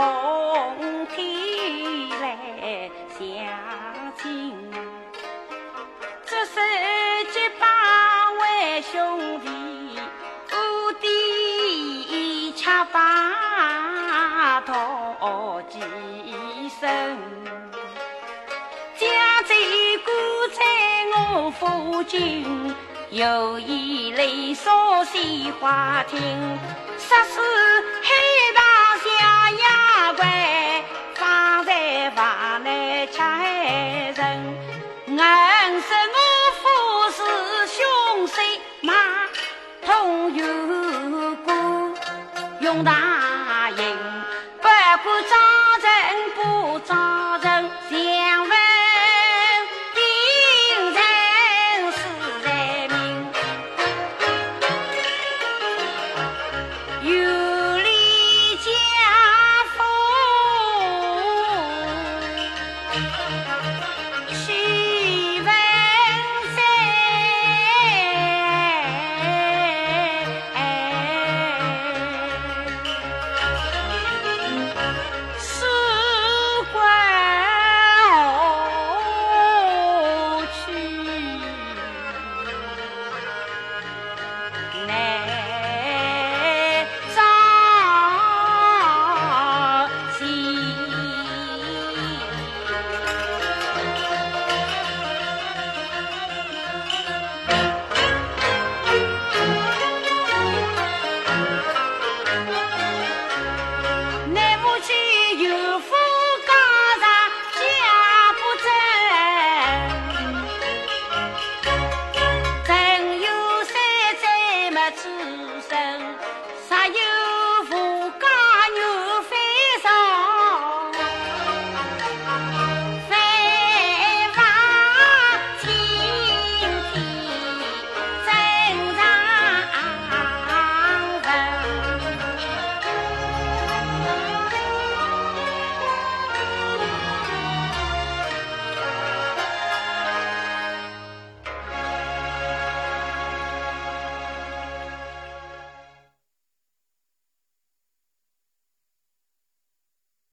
红天来相亲，这是结百位兄弟，五弟恰把刀起生。家在姑在我附近，有一楼少西花厅，说是海棠香呀。怪放在房内吃人，硬是我父是凶手，马通有过用大刑，不过。